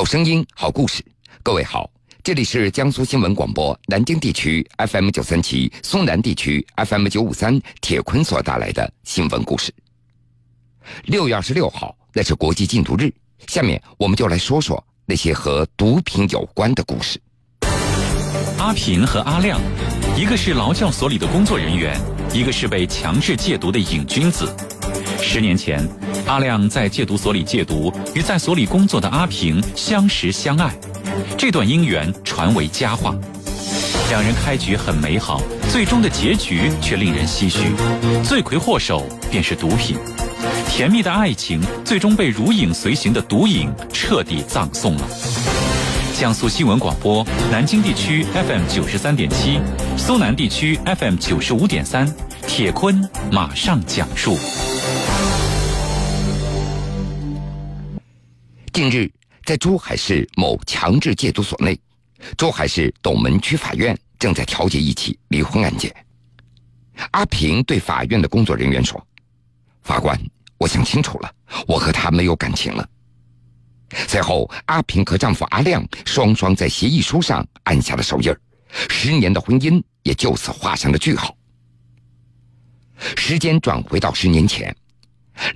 好声音，好故事。各位好，这里是江苏新闻广播南京地区 FM 九三七、苏南地区 FM 九五三铁坤所带来的新闻故事。六月二十六号，那是国际禁毒日。下面我们就来说说那些和毒品有关的故事。阿平和阿亮，一个是劳教所里的工作人员，一个是被强制戒毒的瘾君子。十年前，阿亮在戒毒所里戒毒，与在所里工作的阿平相识相爱，这段姻缘传为佳话。两人开局很美好，最终的结局却令人唏嘘，罪魁祸首便是毒品。甜蜜的爱情最终被如影随形的毒瘾彻底葬送了。江苏新闻广播南京地区 FM 九十三点七，苏南地区 FM 九十五点三，铁坤马上讲述。在珠海市某强制戒毒所内，珠海市斗门区法院正在调解一起离婚案件。阿平对法院的工作人员说：“法官，我想清楚了，我和他没有感情了。”随后，阿平和丈夫阿亮双双在协议书上按下了手印十年的婚姻也就此画上了句号。时间转回到十年前，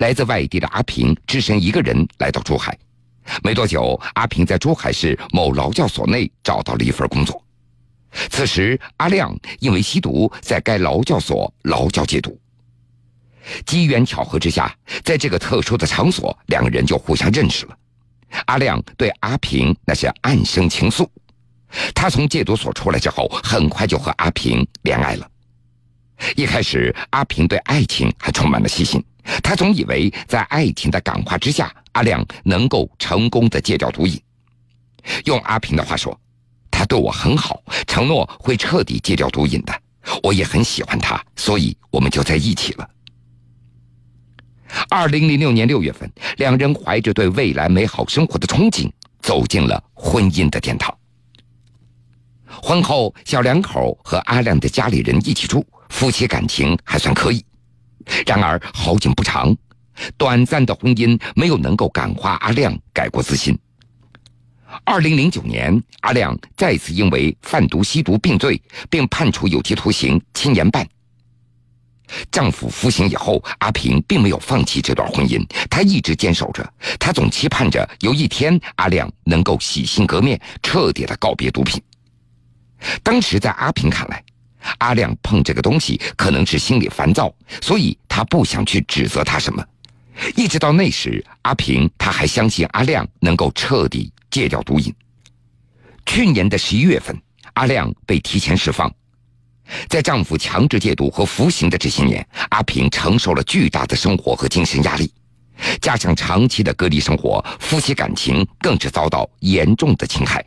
来自外地的阿平只身一个人来到珠海。没多久，阿平在珠海市某劳教所内找到了一份工作。此时，阿亮因为吸毒，在该劳教所劳教戒毒。机缘巧合之下，在这个特殊的场所，两个人就互相认识了。阿亮对阿平那是暗生情愫。他从戒毒所出来之后，很快就和阿平恋爱了。一开始，阿平对爱情还充满了信心，他总以为在爱情的感化之下。阿亮能够成功的戒掉毒瘾，用阿平的话说，他对我很好，承诺会彻底戒掉毒瘾的。我也很喜欢他，所以我们就在一起了。二零零六年六月份，两人怀着对未来美好生活的憧憬，走进了婚姻的殿堂。婚后，小两口和阿亮的家里人一起住，夫妻感情还算可以。然而好景不长。短暂的婚姻没有能够感化阿亮改过自新。二零零九年，阿亮再次因为贩毒吸毒并罪，并判处有期徒刑七年半。丈夫服刑以后，阿平并没有放弃这段婚姻，她一直坚守着，她总期盼着有一天阿亮能够洗心革面，彻底的告别毒品。当时在阿平看来，阿亮碰这个东西可能是心里烦躁，所以他不想去指责他什么。一直到那时，阿平他还相信阿亮能够彻底戒掉毒瘾。去年的十一月份，阿亮被提前释放。在丈夫强制戒毒和服刑的这些年，阿平承受了巨大的生活和精神压力，加上长期的隔离生活，夫妻感情更是遭到严重的侵害。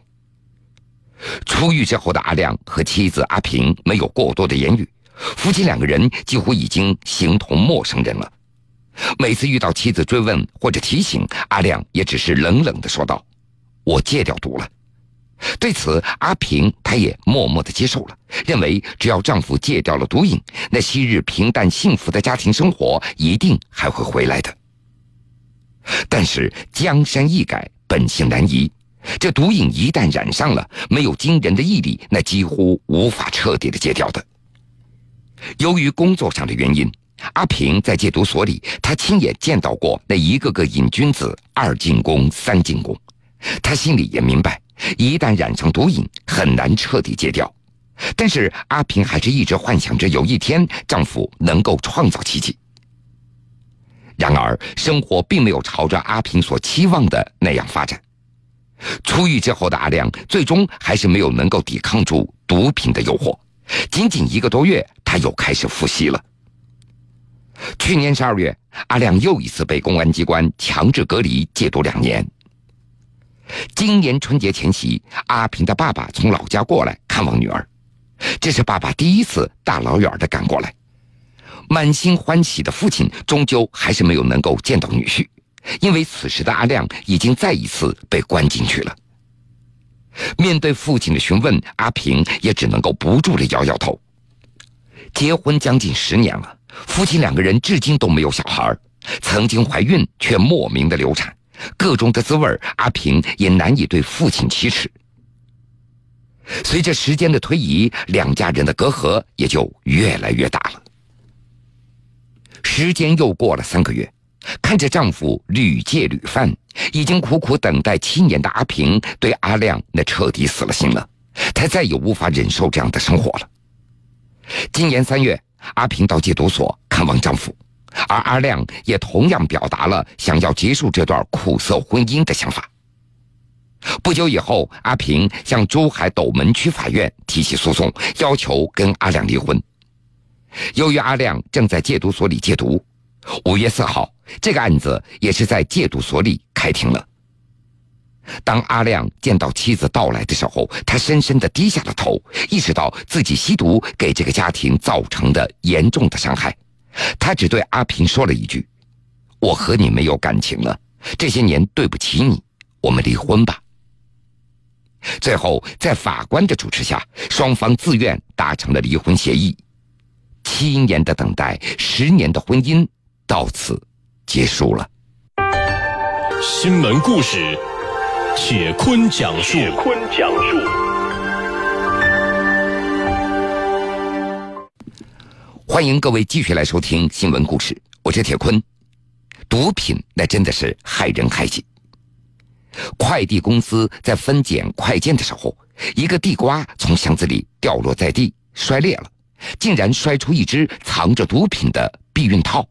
出狱之后的阿亮和妻子阿平没有过多的言语，夫妻两个人几乎已经形同陌生人了。每次遇到妻子追问或者提醒，阿亮也只是冷冷的说道：“我戒掉毒了。”对此，阿平她也默默的接受了，认为只要丈夫戒掉了毒瘾，那昔日平淡幸福的家庭生活一定还会回来的。但是江山易改，本性难移，这毒瘾一旦染上了，没有惊人的毅力，那几乎无法彻底的戒掉的。由于工作上的原因。阿平在戒毒所里，他亲眼见到过那一个个瘾君子二进宫、三进宫，他心里也明白，一旦染上毒瘾，很难彻底戒掉。但是阿平还是一直幻想着有一天丈夫能够创造奇迹。然而生活并没有朝着阿平所期望的那样发展。出狱之后的阿亮，最终还是没有能够抵抗住毒品的诱惑，仅仅一个多月，他又开始复吸了。去年十二月，阿亮又一次被公安机关强制隔离戒毒两年。今年春节前夕，阿平的爸爸从老家过来看望女儿，这是爸爸第一次大老远的赶过来。满心欢喜的父亲，终究还是没有能够见到女婿，因为此时的阿亮已经再一次被关进去了。面对父亲的询问，阿平也只能够不住的摇摇头。结婚将近十年了。夫妻两个人至今都没有小孩曾经怀孕却莫名的流产，各种的滋味阿平也难以对父亲启齿。随着时间的推移，两家人的隔阂也就越来越大了。时间又过了三个月，看着丈夫屡戒屡犯，已经苦苦等待七年的阿平，对阿亮那彻底死了心了。她再也无法忍受这样的生活了。今年三月，阿平到戒毒所看望丈夫，而阿亮也同样表达了想要结束这段苦涩婚姻的想法。不久以后，阿平向珠海斗门区法院提起诉讼，要求跟阿亮离婚。由于阿亮正在戒毒所里戒毒，五月四号，这个案子也是在戒毒所里开庭了。当阿亮见到妻子到来的时候，他深深的低下了头，意识到自己吸毒给这个家庭造成的严重的伤害。他只对阿平说了一句：“我和你没有感情了，这些年对不起你，我们离婚吧。”最后，在法官的主持下，双方自愿达成了离婚协议。七年的等待，十年的婚姻，到此结束了。新闻故事，铁坤讲述。铁坤讲述。欢迎各位继续来收听新闻故事，我是铁坤。毒品那真的是害人害己。快递公司在分拣快件的时候，一个地瓜从箱子里掉落在地，摔裂了，竟然摔出一只藏着毒品的避孕套。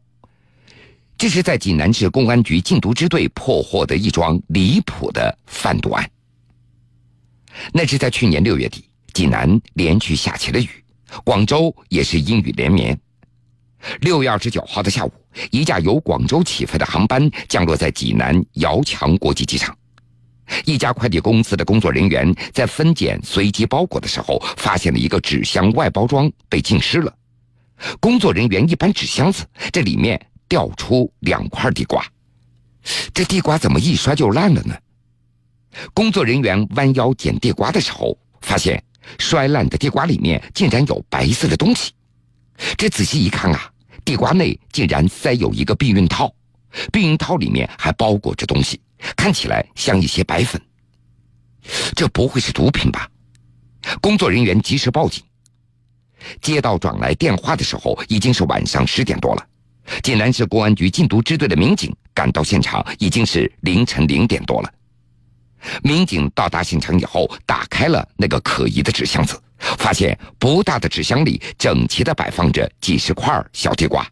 这是在济南市公安局禁毒支队破获的一桩离谱的贩毒案。那是在去年六月底，济南连续下起了雨，广州也是阴雨连绵。六月二十九号的下午，一架由广州起飞的航班降落在济南遥墙国际机场。一家快递公司的工作人员在分拣随机包裹的时候，发现了一个纸箱外包装被浸湿了。工作人员一搬纸箱子，这里面掉出两块地瓜。这地瓜怎么一摔就烂了呢？工作人员弯腰捡地瓜的时候，发现摔烂的地瓜里面竟然有白色的东西。这仔细一看啊，地瓜内竟然塞有一个避孕套，避孕套里面还包裹着东西。看起来像一些白粉，这不会是毒品吧？工作人员及时报警。接到转来电话的时候，已经是晚上十点多了。济南市公安局禁毒支队的民警赶到现场，已经是凌晨零点多了。民警到达现场以后，打开了那个可疑的纸箱子，发现不大的纸箱里整齐的摆放着几十块小地瓜。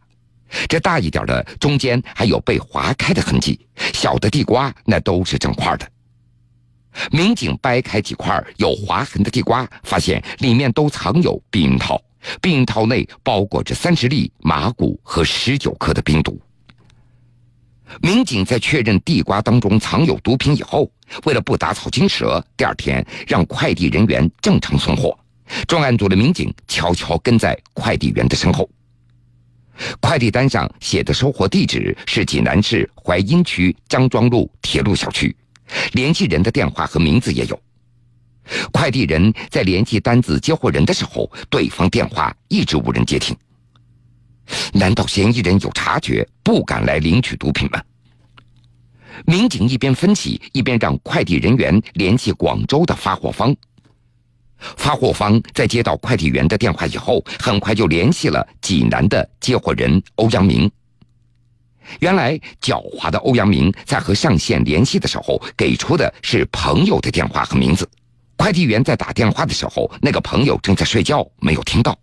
这大一点的中间还有被划开的痕迹，小的地瓜那都是整块的。民警掰开几块有划痕的地瓜，发现里面都藏有避孕套，避孕套内包裹着三十粒麻古和十九克的冰毒。民警在确认地瓜当中藏有毒品以后，为了不打草惊蛇，第二天让快递人员正常送货。专案组的民警悄悄跟在快递员的身后。快递单上写的收货地址是济南市淮阴区张庄路铁路小区，联系人的电话和名字也有。快递人在联系单子接货人的时候，对方电话一直无人接听。难道嫌疑人有察觉，不敢来领取毒品吗？民警一边分析，一边让快递人员联系广州的发货方。发货方在接到快递员的电话以后，很快就联系了济南的接货人欧阳明。原来，狡猾的欧阳明在和上线联系的时候，给出的是朋友的电话和名字。快递员在打电话的时候，那个朋友正在睡觉，没有听到。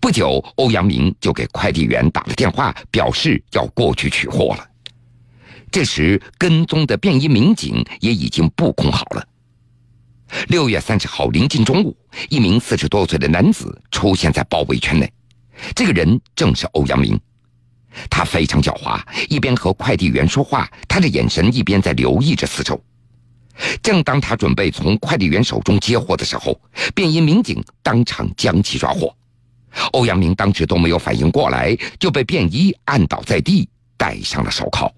不久，欧阳明就给快递员打了电话，表示要过去取货了。这时，跟踪的便衣民警也已经布控好了。六月三十号临近中午，一名四十多岁的男子出现在包围圈内。这个人正是欧阳明，他非常狡猾，一边和快递员说话，他的眼神一边在留意着四周。正当他准备从快递员手中接货的时候，便衣民警当场将其抓获。欧阳明当时都没有反应过来，就被便衣按倒在地，戴上了手铐。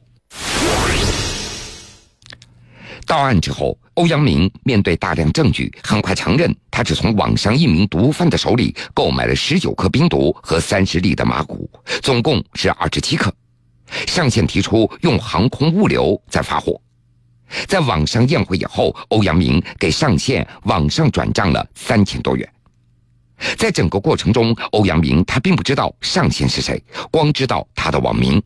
到案之后，欧阳明面对大量证据，很快承认他只从网上一名毒贩的手里购买了十九克冰毒和三十粒的麻古，总共是二十七克。上线提出用航空物流再发货。在网上宴会以后，欧阳明给上线网上转账了三千多元。在整个过程中，欧阳明他并不知道上线是谁，光知道他的网名。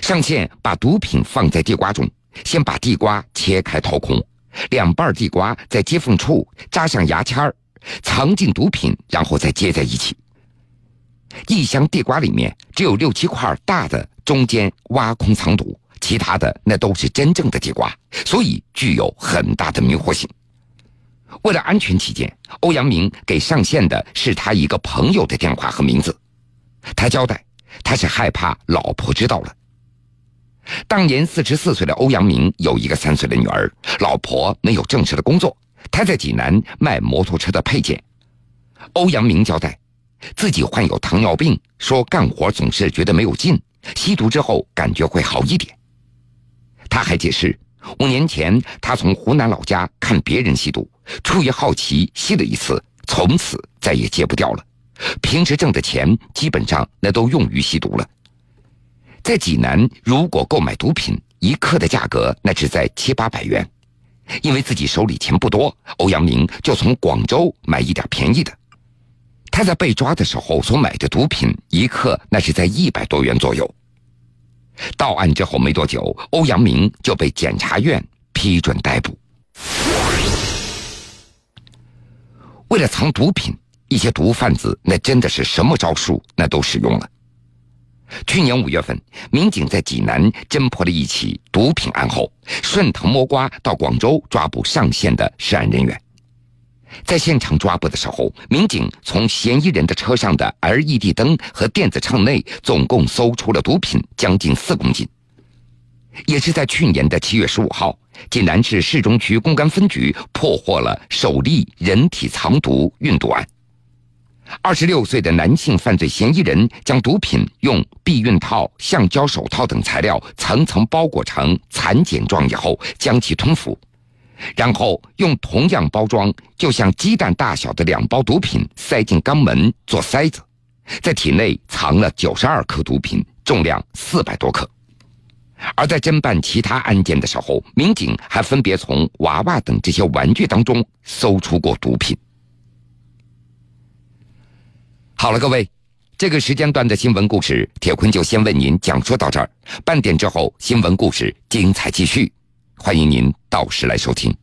上线把毒品放在地瓜中，先把地瓜切开掏空，两半地瓜在接缝处扎上牙签儿，藏进毒品，然后再接在一起。一箱地瓜里面只有六七块大的，中间挖空藏毒，其他的那都是真正的地瓜，所以具有很大的迷惑性。为了安全起见，欧阳明给上线的是他一个朋友的电话和名字。他交代，他是害怕老婆知道了。当年四十四岁的欧阳明有一个三岁的女儿，老婆没有正式的工作，他在济南卖摩托车的配件。欧阳明交代。自己患有糖尿病，说干活总是觉得没有劲，吸毒之后感觉会好一点。他还解释，五年前他从湖南老家看别人吸毒，出于好奇吸了一次，从此再也戒不掉了。平时挣的钱基本上那都用于吸毒了。在济南，如果购买毒品，一克的价格那只在七八百元。因为自己手里钱不多，欧阳明就从广州买一点便宜的。他在被抓的时候所买的毒品一克那是在一百多元左右。到案之后没多久，欧阳明就被检察院批准逮捕。为了藏毒品，一些毒贩子那真的是什么招数那都使用了。去年五月份，民警在济南侦破了一起毒品案后，顺藤摸瓜到广州抓捕上线的涉案人员。在现场抓捕的时候，民警从嫌疑人的车上的 LED 灯和电子秤内，总共搜出了毒品将近四公斤。也是在去年的七月十五号，济南市市中区公安分局破获了首例人体藏毒运毒案。二十六岁的男性犯罪嫌疑人将毒品用避孕套、橡胶手套等材料层层包裹成蚕茧状以后，将其吞服。然后用同样包装，就像鸡蛋大小的两包毒品塞进肛门做塞子，在体内藏了九十二克毒品，重量四百多克。而在侦办其他案件的时候，民警还分别从娃娃等这些玩具当中搜出过毒品。好了，各位，这个时间段的新闻故事，铁坤就先为您讲述到这儿。半点之后，新闻故事精彩继续。欢迎您到时来收听。